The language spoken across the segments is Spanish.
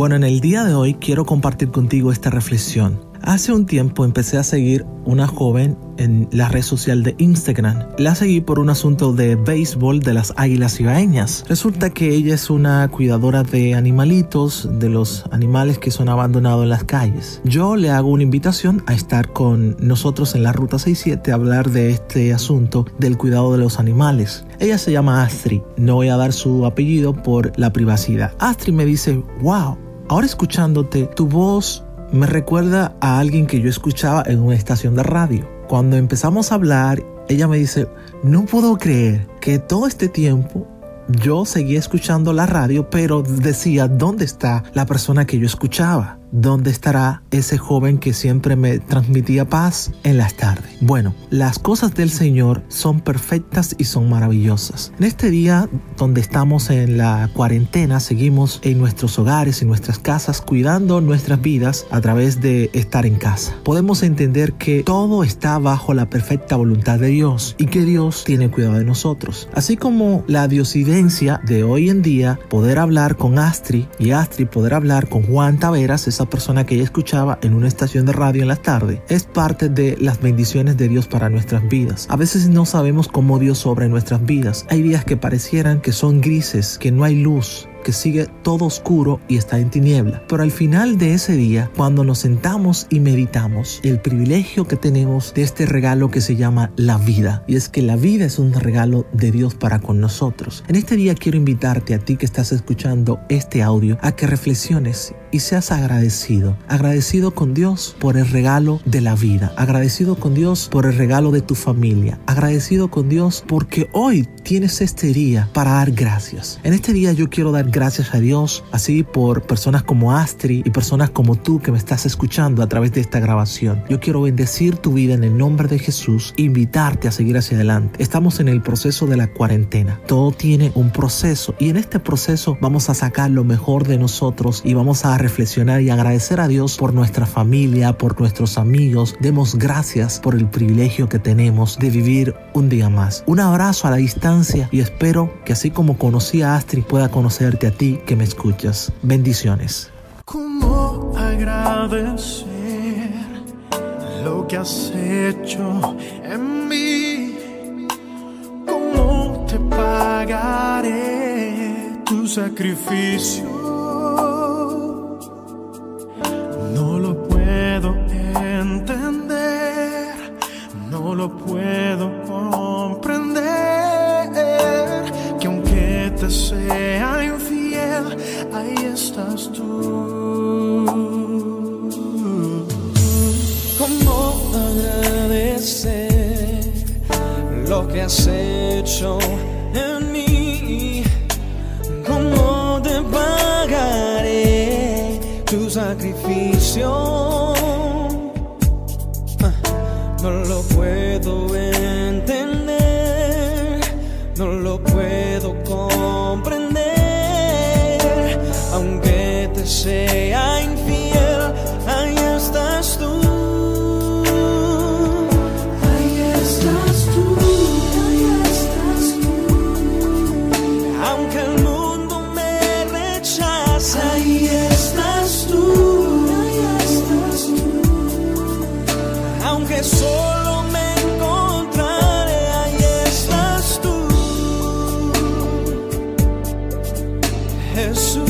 Bueno, en el día de hoy quiero compartir contigo esta reflexión. Hace un tiempo empecé a seguir una joven en la red social de Instagram. La seguí por un asunto de béisbol de las águilas cibaeñas. Resulta que ella es una cuidadora de animalitos, de los animales que son abandonados en las calles. Yo le hago una invitación a estar con nosotros en la Ruta 67 a hablar de este asunto del cuidado de los animales. Ella se llama Astrid. No voy a dar su apellido por la privacidad. Astrid me dice, wow, ahora escuchándote, tu voz me recuerda a alguien que yo escuchaba en una estación de radio. Cuando empezamos a hablar, ella me dice, no puedo creer que todo este tiempo yo seguía escuchando la radio, pero decía, ¿dónde está la persona que yo escuchaba? ¿Dónde estará ese joven que siempre me transmitía paz en las tardes? Bueno, las cosas del Señor son perfectas y son maravillosas. En este día donde estamos en la cuarentena, seguimos en nuestros hogares, en nuestras casas, cuidando nuestras vidas a través de estar en casa. Podemos entender que todo está bajo la perfecta voluntad de Dios y que Dios tiene cuidado de nosotros. Así como la diosidencia de hoy en día, poder hablar con Astri y Astri poder hablar con Juan Taveras es persona que ella escuchaba en una estación de radio en la tarde es parte de las bendiciones de Dios para nuestras vidas. A veces no sabemos cómo Dios sobre nuestras vidas. Hay días que parecieran que son grises, que no hay luz, que sigue todo oscuro y está en tiniebla. Pero al final de ese día, cuando nos sentamos y meditamos, el privilegio que tenemos de este regalo que se llama la vida. Y es que la vida es un regalo de Dios para con nosotros. En este día quiero invitarte a ti que estás escuchando este audio a que reflexiones y seas agradecido. Agradecido con Dios por el regalo de la vida. Agradecido con Dios por el regalo de tu familia. Agradecido con Dios porque hoy tienes este día para dar gracias. En este día yo quiero dar gracias a Dios, así por personas como Astri y personas como tú que me estás escuchando a través de esta grabación. Yo quiero bendecir tu vida en el nombre de Jesús invitarte a seguir hacia adelante. Estamos en el proceso de la cuarentena. Todo tiene un proceso y en este proceso vamos a sacar lo mejor de nosotros y vamos a reflexionar y agradecer a Dios por nuestra familia, por nuestros amigos. Demos gracias por el privilegio que tenemos de vivir un día más. Un abrazo a la distancia y espero que así como conocí a Astrid pueda conocerte a ti que me escuchas. Bendiciones. ¿Cómo agradecer lo que has hecho en mí? ¿Cómo te pagaré tu sacrificio? Lo puedo comprender, que aunque te sea infiel, ahí estás tú. ¿Cómo agradecer lo que has hecho en mí? ¿Cómo te pagaré tu sacrificio? No lo puedo entender, no lo puedo comprender, aunque te sea Jesús.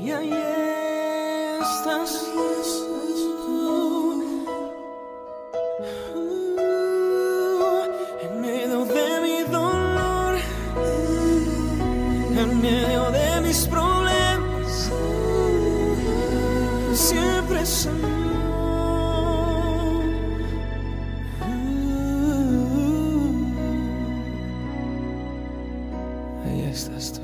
Y ahí estás, tú. En medio de mi dolor, en medio de mis problemas, siempre es amor. Uh, ahí estás tú.